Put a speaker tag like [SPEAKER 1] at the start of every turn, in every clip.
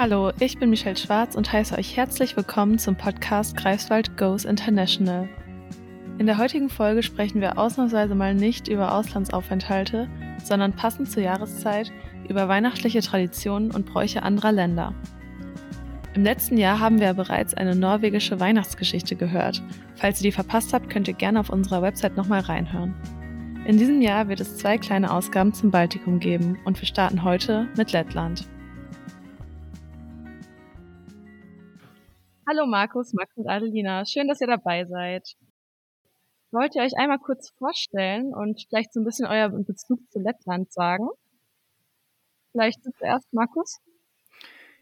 [SPEAKER 1] Hallo, ich bin Michelle Schwarz und heiße euch herzlich willkommen zum Podcast Greifswald Goes International. In der heutigen Folge sprechen wir ausnahmsweise mal nicht über Auslandsaufenthalte, sondern passend zur Jahreszeit über weihnachtliche Traditionen und Bräuche anderer Länder. Im letzten Jahr haben wir ja bereits eine norwegische Weihnachtsgeschichte gehört. Falls ihr die verpasst habt, könnt ihr gerne auf unserer Website nochmal reinhören. In diesem Jahr wird es zwei kleine Ausgaben zum Baltikum geben und wir starten heute mit Lettland. Hallo Markus, Max und Adelina. Schön, dass ihr dabei seid. Wollt ihr euch einmal kurz vorstellen und vielleicht so ein bisschen euer Bezug zu Lettland sagen? Vielleicht zuerst Markus?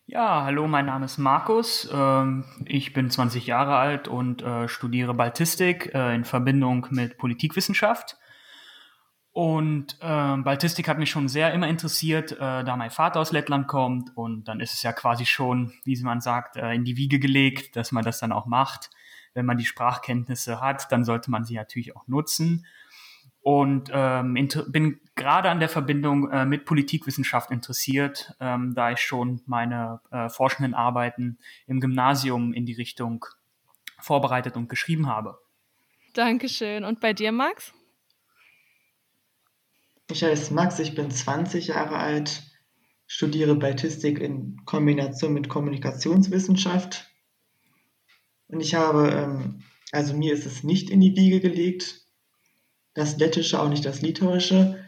[SPEAKER 2] Ja, hallo, mein Name ist Markus. Ähm, ich bin 20 Jahre alt und äh, studiere Baltistik äh, in Verbindung mit Politikwissenschaft. Und äh, Baltistik hat mich schon sehr immer interessiert, äh, da mein Vater aus Lettland kommt. Und dann ist es ja quasi schon, wie man sagt, äh, in die Wiege gelegt, dass man das dann auch macht. Wenn man die Sprachkenntnisse hat, dann sollte man sie natürlich auch nutzen. Und ähm, bin gerade an der Verbindung äh, mit Politikwissenschaft interessiert, ähm, da ich schon meine äh, forschenden Arbeiten im Gymnasium in die Richtung vorbereitet und geschrieben habe.
[SPEAKER 1] Dankeschön. Und bei dir, Max?
[SPEAKER 3] Ich heiße Max, ich bin 20 Jahre alt, studiere Baltistik in Kombination mit Kommunikationswissenschaft. Und ich habe, ähm, also mir ist es nicht in die Wiege gelegt, das Lettische, auch nicht das Litauische,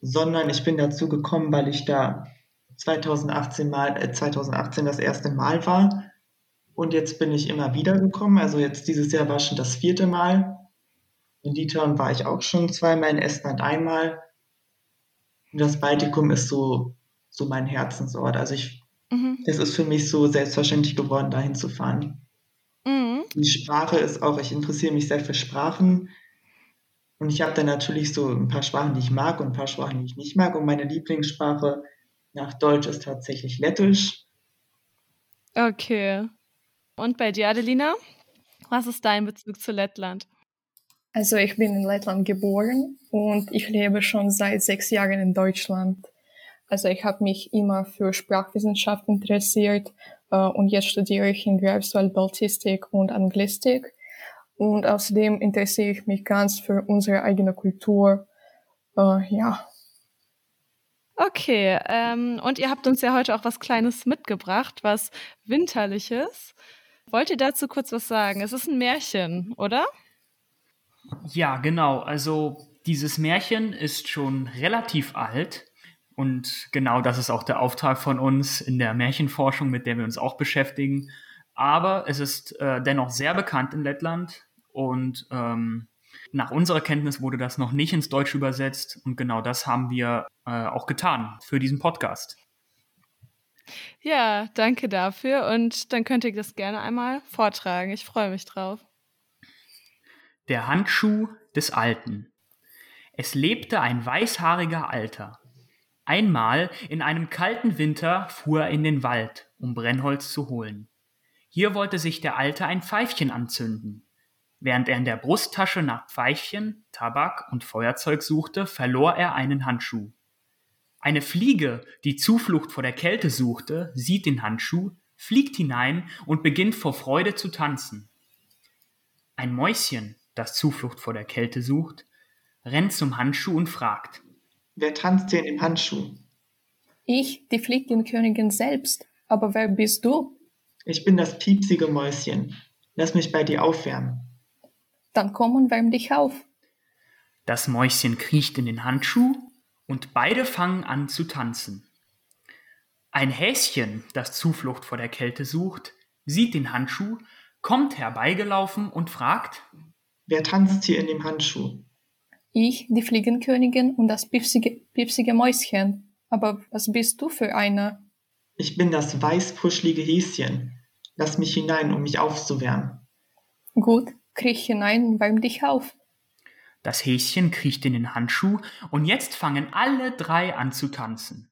[SPEAKER 3] sondern ich bin dazu gekommen, weil ich da 2018, mal, äh, 2018 das erste Mal war. Und jetzt bin ich immer wieder gekommen. Also jetzt dieses Jahr war schon das vierte Mal. In Litauen war ich auch schon zweimal, in Estland einmal. Und das Baltikum ist so, so mein Herzensort. Also ich, mhm. es ist für mich so selbstverständlich geworden, dahin zu fahren. Mhm. Die Sprache ist auch, ich interessiere mich sehr für Sprachen. Und ich habe dann natürlich so ein paar Sprachen, die ich mag und ein paar Sprachen, die ich nicht mag. Und meine Lieblingssprache nach Deutsch ist tatsächlich Lettisch.
[SPEAKER 1] Okay. Und bei dir, Adelina? Was ist dein Bezug zu Lettland?
[SPEAKER 4] Also ich bin in Lettland geboren und ich lebe schon seit sechs Jahren in Deutschland. Also ich habe mich immer für Sprachwissenschaft interessiert äh, und jetzt studiere ich in Greifswald Baltistik und Anglistik. Und außerdem interessiere ich mich ganz für unsere eigene Kultur. Äh, ja.
[SPEAKER 1] Okay, ähm, und ihr habt uns ja heute auch was Kleines mitgebracht, was Winterliches. Wollt ihr dazu kurz was sagen? Es ist ein Märchen, oder?
[SPEAKER 2] Ja, genau. Also dieses Märchen ist schon relativ alt. Und genau das ist auch der Auftrag von uns in der Märchenforschung, mit der wir uns auch beschäftigen. Aber es ist äh, dennoch sehr bekannt in Lettland und ähm, nach unserer Kenntnis wurde das noch nicht ins Deutsche übersetzt und genau das haben wir äh, auch getan für diesen Podcast.
[SPEAKER 1] Ja, danke dafür und dann könnt ihr das gerne einmal vortragen. Ich freue mich drauf.
[SPEAKER 2] Der Handschuh des Alten. Es lebte ein weißhaariger Alter. Einmal in einem kalten Winter fuhr er in den Wald, um Brennholz zu holen. Hier wollte sich der Alte ein Pfeifchen anzünden. Während er in der Brusttasche nach Pfeifchen, Tabak und Feuerzeug suchte, verlor er einen Handschuh. Eine Fliege, die Zuflucht vor der Kälte suchte, sieht den Handschuh, fliegt hinein und beginnt vor Freude zu tanzen. Ein Mäuschen, das Zuflucht vor der Kälte sucht, rennt zum Handschuh und fragt.
[SPEAKER 3] Wer tanzt hier in dem Handschuh?
[SPEAKER 4] Ich, die Fliegenkönigin selbst. Aber wer bist du?
[SPEAKER 3] Ich bin das piepsige Mäuschen. Lass mich bei dir aufwärmen.
[SPEAKER 4] Dann komm und wärm dich auf.
[SPEAKER 2] Das Mäuschen kriecht in den Handschuh und beide fangen an zu tanzen. Ein Häschen, das Zuflucht vor der Kälte sucht, sieht den Handschuh, kommt herbeigelaufen und fragt,
[SPEAKER 3] Wer tanzt hier in dem Handschuh?
[SPEAKER 4] Ich, die Fliegenkönigin und das piepsige, piepsige Mäuschen. Aber was bist du für einer?
[SPEAKER 3] Ich bin das weißpuschlige Häschen. Lass mich hinein, um mich aufzuwärmen.
[SPEAKER 4] Gut, kriech hinein und wärm dich auf.
[SPEAKER 2] Das Häschen kriecht in den Handschuh und jetzt fangen alle drei an zu tanzen.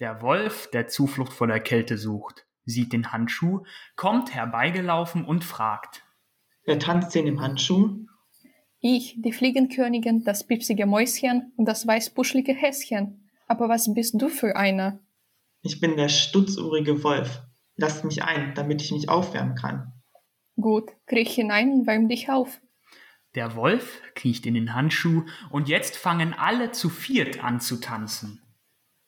[SPEAKER 2] Der Wolf, der Zuflucht vor der Kälte sucht, sieht den Handschuh, kommt herbeigelaufen und fragt.
[SPEAKER 3] Wer tanzt hier in dem Handschuh?
[SPEAKER 4] Ich, die Fliegenkönigin, das pipsige Mäuschen und das weißbuschlige Häschen. Aber was bist du für einer?
[SPEAKER 3] Ich bin der stutzuhrige Wolf. Lasst mich ein, damit ich mich aufwärmen kann.
[SPEAKER 4] Gut, kriech hinein und wärm dich auf.
[SPEAKER 2] Der Wolf kriecht in den Handschuh und jetzt fangen alle zu viert an zu tanzen.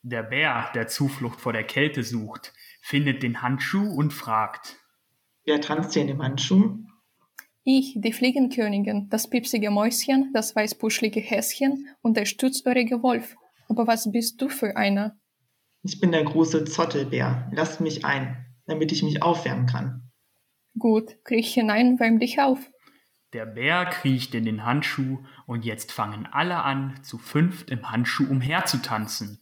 [SPEAKER 2] Der Bär, der Zuflucht vor der Kälte sucht, findet den Handschuh und fragt.
[SPEAKER 3] Wer tanzt hier in dem Handschuh?
[SPEAKER 4] Ich, die Fliegenkönigin, das pipsige Mäuschen, das weißbuschlige Häschen und der stutzohrige Wolf. Aber was bist du für einer?
[SPEAKER 3] Ich bin der große Zottelbär. Lasst mich ein, damit ich mich aufwärmen kann.
[SPEAKER 4] Gut, kriech hinein, wärm dich auf.
[SPEAKER 2] Der Bär kriecht in den Handschuh und jetzt fangen alle an, zu fünft im Handschuh umherzutanzen.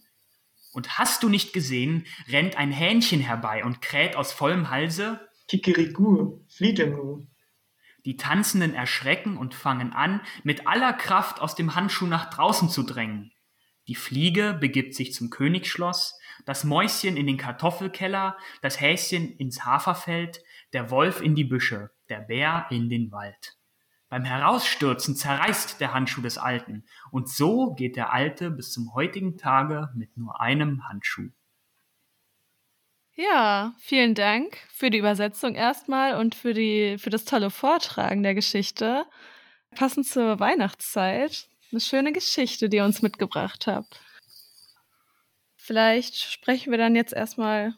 [SPEAKER 2] Und hast du nicht gesehen, rennt ein Hähnchen herbei und kräht aus vollem Halse?
[SPEAKER 3] Kikiriku, Nu.
[SPEAKER 2] Die Tanzenden erschrecken und fangen an, mit aller Kraft aus dem Handschuh nach draußen zu drängen. Die Fliege begibt sich zum Königsschloss, das Mäuschen in den Kartoffelkeller, das Häschen ins Haferfeld, der Wolf in die Büsche, der Bär in den Wald. Beim Herausstürzen zerreißt der Handschuh des Alten, und so geht der Alte bis zum heutigen Tage mit nur einem Handschuh.
[SPEAKER 1] Ja, vielen Dank für die Übersetzung erstmal und für, die, für das tolle Vortragen der Geschichte. Passend zur Weihnachtszeit. Eine schöne Geschichte, die ihr uns mitgebracht habt. Vielleicht sprechen wir dann jetzt erstmal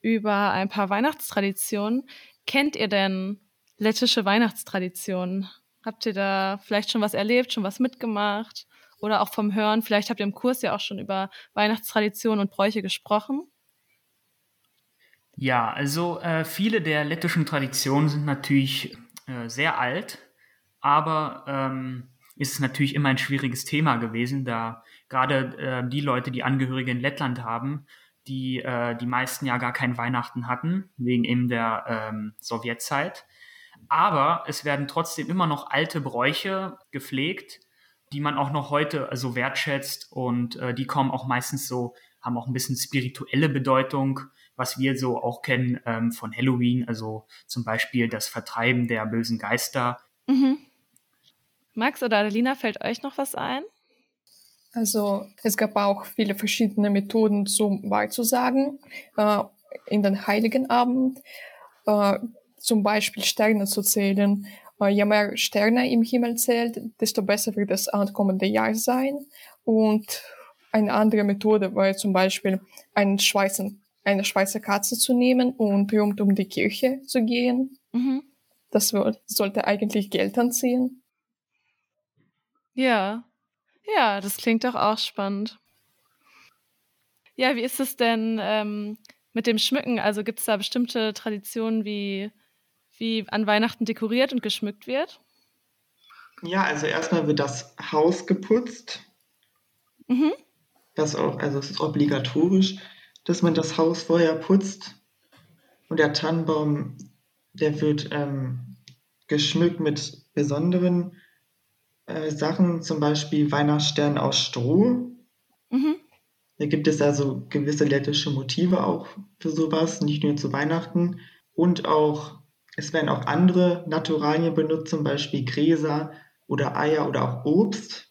[SPEAKER 1] über ein paar Weihnachtstraditionen. Kennt ihr denn lettische Weihnachtstraditionen? Habt ihr da vielleicht schon was erlebt, schon was mitgemacht? Oder auch vom Hören? Vielleicht habt ihr im Kurs ja auch schon über Weihnachtstraditionen und Bräuche gesprochen.
[SPEAKER 2] Ja, also äh, viele der lettischen Traditionen sind natürlich äh, sehr alt, aber ähm, ist es natürlich immer ein schwieriges Thema gewesen, da gerade äh, die Leute, die Angehörige in Lettland haben, die äh, die meisten ja gar kein Weihnachten hatten, wegen eben der ähm, Sowjetzeit. Aber es werden trotzdem immer noch alte Bräuche gepflegt, die man auch noch heute also wertschätzt und äh, die kommen auch meistens so, haben auch ein bisschen spirituelle Bedeutung, was wir so auch kennen ähm, von Halloween, also zum Beispiel das Vertreiben der bösen Geister.
[SPEAKER 1] Mhm. Max oder Adelina, fällt euch noch was ein?
[SPEAKER 4] Also es gab auch viele verschiedene Methoden zum Wahrzusagen äh, in den Heiligen Abend. Äh, zum Beispiel Sterne zu zählen. Äh, je mehr Sterne im Himmel zählt, desto besser wird das ankommende Jahr sein. Und eine andere Methode war zum Beispiel einen Schweizer, eine Schweizer Katze zu nehmen und rund um die Kirche zu gehen. Mhm. Das sollte eigentlich Geld anziehen.
[SPEAKER 1] Ja. Ja, das klingt doch auch spannend. Ja, wie ist es denn ähm, mit dem Schmücken? Also gibt es da bestimmte Traditionen, wie, wie an Weihnachten dekoriert und geschmückt wird?
[SPEAKER 3] Ja, also erstmal wird das Haus geputzt. Mhm. Das auch, also es ist obligatorisch, dass man das Haus vorher putzt. Und der Tannenbaum, der wird ähm, geschmückt mit besonderen äh, Sachen, zum Beispiel Weihnachtsstern aus Stroh. Mhm. Da gibt es also gewisse lettische Motive auch für sowas, nicht nur zu Weihnachten. Und auch, es werden auch andere Naturalien benutzt, zum Beispiel Gräser oder Eier oder auch Obst.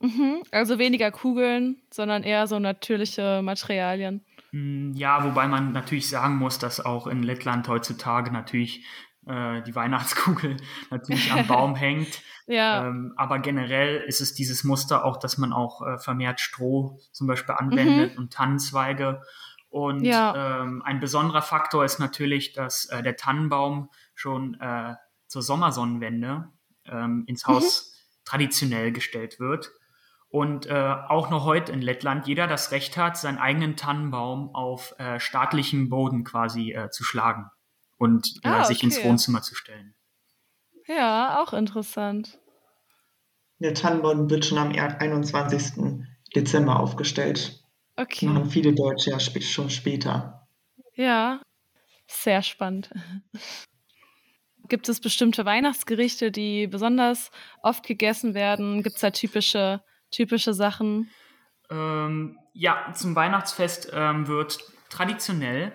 [SPEAKER 1] Mhm. Also weniger Kugeln, sondern eher so natürliche Materialien.
[SPEAKER 2] Hm, ja, wobei man natürlich sagen muss, dass auch in Lettland heutzutage natürlich äh, die Weihnachtskugel natürlich am Baum hängt. Ja. Ähm, aber generell ist es dieses Muster auch, dass man auch äh, vermehrt Stroh zum Beispiel anwendet mhm. und Tannenzweige. Und ja. ähm, ein besonderer Faktor ist natürlich, dass äh, der Tannenbaum schon äh, zur Sommersonnenwende ähm, ins Haus mhm. traditionell gestellt wird. Und äh, auch noch heute in Lettland jeder das Recht hat, seinen eigenen Tannenbaum auf äh, staatlichem Boden quasi äh, zu schlagen und äh, ah, okay. sich ins Wohnzimmer zu stellen.
[SPEAKER 1] Ja, auch interessant.
[SPEAKER 3] Der Tannenbaum wird schon am 21. Dezember aufgestellt. Okay. Machen viele Deutsche ja sp schon später.
[SPEAKER 1] Ja, sehr spannend. Gibt es bestimmte Weihnachtsgerichte, die besonders oft gegessen werden? Gibt es da typische, typische Sachen?
[SPEAKER 2] Ähm, ja, zum Weihnachtsfest ähm, wird traditionell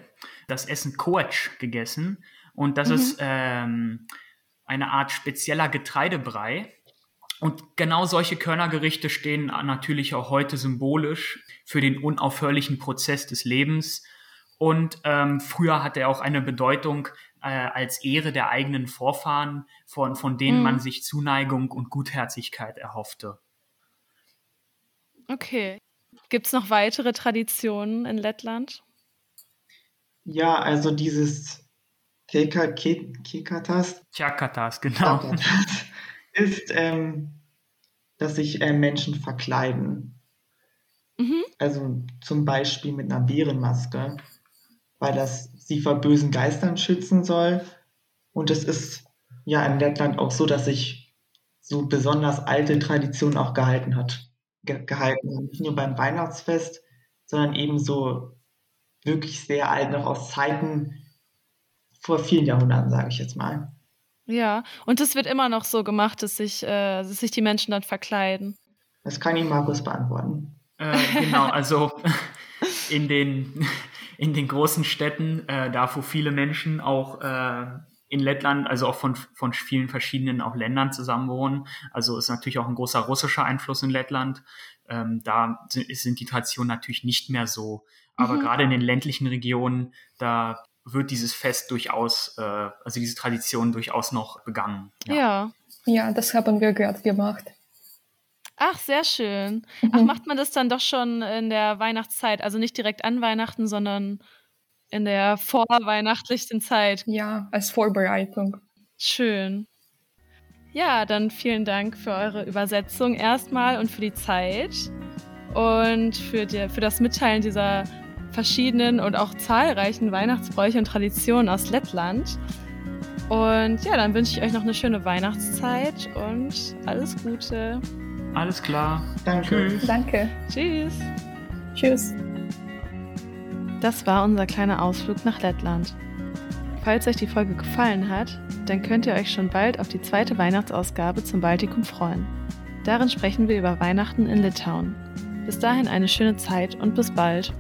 [SPEAKER 2] das Essen Koetsch gegessen. Und das mhm. ist ähm, eine Art spezieller Getreidebrei. Und genau solche Körnergerichte stehen natürlich auch heute symbolisch für den unaufhörlichen Prozess des Lebens. Und ähm, früher hatte er auch eine Bedeutung äh, als Ehre der eigenen Vorfahren, von, von denen
[SPEAKER 1] Mhm.
[SPEAKER 2] man sich Zuneigung und Gutherzigkeit erhoffte.
[SPEAKER 1] Okay. Gibt es noch weitere Traditionen in Lettland?
[SPEAKER 3] Ja, also dieses Keka, Ke, Kekatas,
[SPEAKER 2] Tjakatas, genau.
[SPEAKER 3] Ist, ähm, dass sich äh, Menschen verkleiden.
[SPEAKER 1] Mhm.
[SPEAKER 3] Also zum Beispiel mit einer Bärenmaske, weil das sie vor bösen Geistern schützen soll. Und es ist ja in Lettland auch so, dass sich so besonders alte Traditionen auch gehalten hat. Ge gehalten hat. Nicht nur beim Weihnachtsfest, sondern eben so wirklich sehr alt, noch aus Zeiten vor vielen Jahrhunderten, sage ich jetzt mal.
[SPEAKER 1] Ja, und es wird immer noch so gemacht, dass sich, äh, dass sich die Menschen dann verkleiden.
[SPEAKER 3] Das kann Ihnen Markus beantworten.
[SPEAKER 2] Äh, genau, also in den, in den großen Städten, äh, da wo viele Menschen auch äh, in Lettland, also auch von, von vielen verschiedenen auch Ländern zusammenwohnen. Also ist natürlich auch ein großer russischer Einfluss in Lettland. Ähm, da sind, sind die Traditionen natürlich nicht mehr so. Aber
[SPEAKER 1] Mhm.
[SPEAKER 2] gerade in den ländlichen Regionen, da wird dieses Fest durchaus, äh, also diese Tradition durchaus noch begangen.
[SPEAKER 1] Ja.
[SPEAKER 4] Ja, das haben wir gerade gemacht.
[SPEAKER 1] Ach, sehr schön. Ach,
[SPEAKER 4] Mhm.
[SPEAKER 1] macht man das dann doch schon in der Weihnachtszeit? Also nicht direkt an Weihnachten, sondern in der vorweihnachtlichen Zeit.
[SPEAKER 4] Ja, als Vorbereitung.
[SPEAKER 1] Schön. Ja, dann vielen Dank für eure Übersetzung erstmal und für die Zeit und für, die, für das Mitteilen dieser verschiedenen und auch zahlreichen Weihnachtsbräuche und Traditionen aus Lettland. Und ja, dann wünsche ich euch noch eine schöne Weihnachtszeit und alles Gute.
[SPEAKER 2] Alles klar.
[SPEAKER 3] Danke.
[SPEAKER 2] Tschüss.
[SPEAKER 4] Danke.
[SPEAKER 1] Tschüss.
[SPEAKER 4] Tschüss.
[SPEAKER 1] Das war unser kleiner Ausflug nach Lettland. Falls euch die Folge gefallen hat, dann könnt ihr euch schon bald auf die zweite Weihnachtsausgabe zum Baltikum freuen. Darin sprechen wir über Weihnachten in Litauen. Bis dahin eine schöne Zeit und bis bald.